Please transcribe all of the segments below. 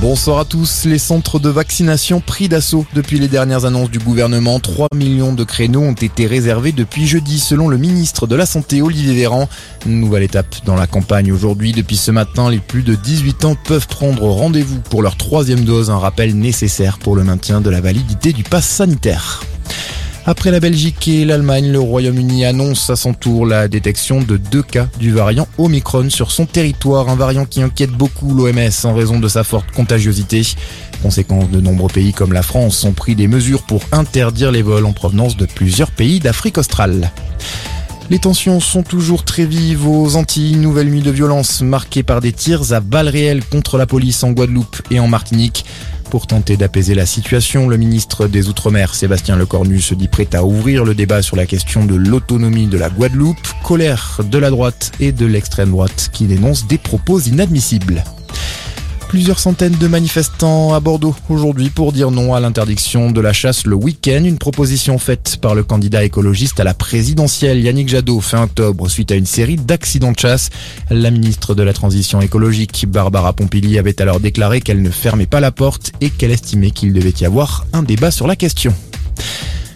Bonsoir à tous. Les centres de vaccination pris d'assaut depuis les dernières annonces du gouvernement. 3 millions de créneaux ont été réservés depuis jeudi selon le ministre de la Santé Olivier Véran. Nouvelle étape dans la campagne aujourd'hui. Depuis ce matin, les plus de 18 ans peuvent prendre rendez-vous pour leur troisième dose. Un rappel nécessaire pour le maintien de la validité du pass sanitaire. Après la Belgique et l'Allemagne, le Royaume-Uni annonce à son tour la détection de deux cas du variant Omicron sur son territoire, un variant qui inquiète beaucoup l'OMS en raison de sa forte contagiosité. Conséquence, de nombreux pays comme la France ont pris des mesures pour interdire les vols en provenance de plusieurs pays d'Afrique australe. Les tensions sont toujours très vives aux Antilles. Nouvelle nuit de violence marquée par des tirs à balles réelles contre la police en Guadeloupe et en Martinique. Pour tenter d'apaiser la situation, le ministre des Outre-mer, Sébastien Lecornu, se dit prêt à ouvrir le débat sur la question de l'autonomie de la Guadeloupe. Colère de la droite et de l'extrême droite qui dénoncent des propos inadmissibles plusieurs centaines de manifestants à Bordeaux aujourd'hui pour dire non à l'interdiction de la chasse le week-end, une proposition faite par le candidat écologiste à la présidentielle Yannick Jadot fin octobre suite à une série d'accidents de chasse. La ministre de la Transition écologique Barbara Pompili avait alors déclaré qu'elle ne fermait pas la porte et qu'elle estimait qu'il devait y avoir un débat sur la question.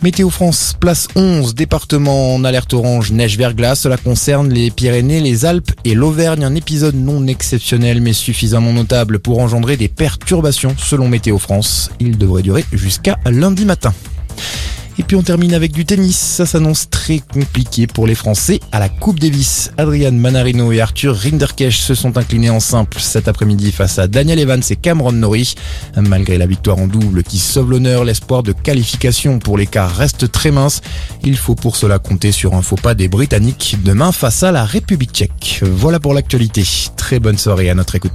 Météo France, place 11, département en alerte orange, neige verglas. Cela concerne les Pyrénées, les Alpes et l'Auvergne. Un épisode non exceptionnel mais suffisamment notable pour engendrer des perturbations selon Météo France. Il devrait durer jusqu'à lundi matin. Et puis on termine avec du tennis. Ça s'annonce très compliqué pour les Français à la Coupe Davis. Adrian Manarino et Arthur Rinderkesh se sont inclinés en simple cet après-midi face à Daniel Evans et Cameron Norrie. Malgré la victoire en double qui sauve l'honneur, l'espoir de qualification pour l'écart reste très mince. Il faut pour cela compter sur un faux pas des Britanniques demain face à la République tchèque. Voilà pour l'actualité. Très bonne soirée à notre écoute.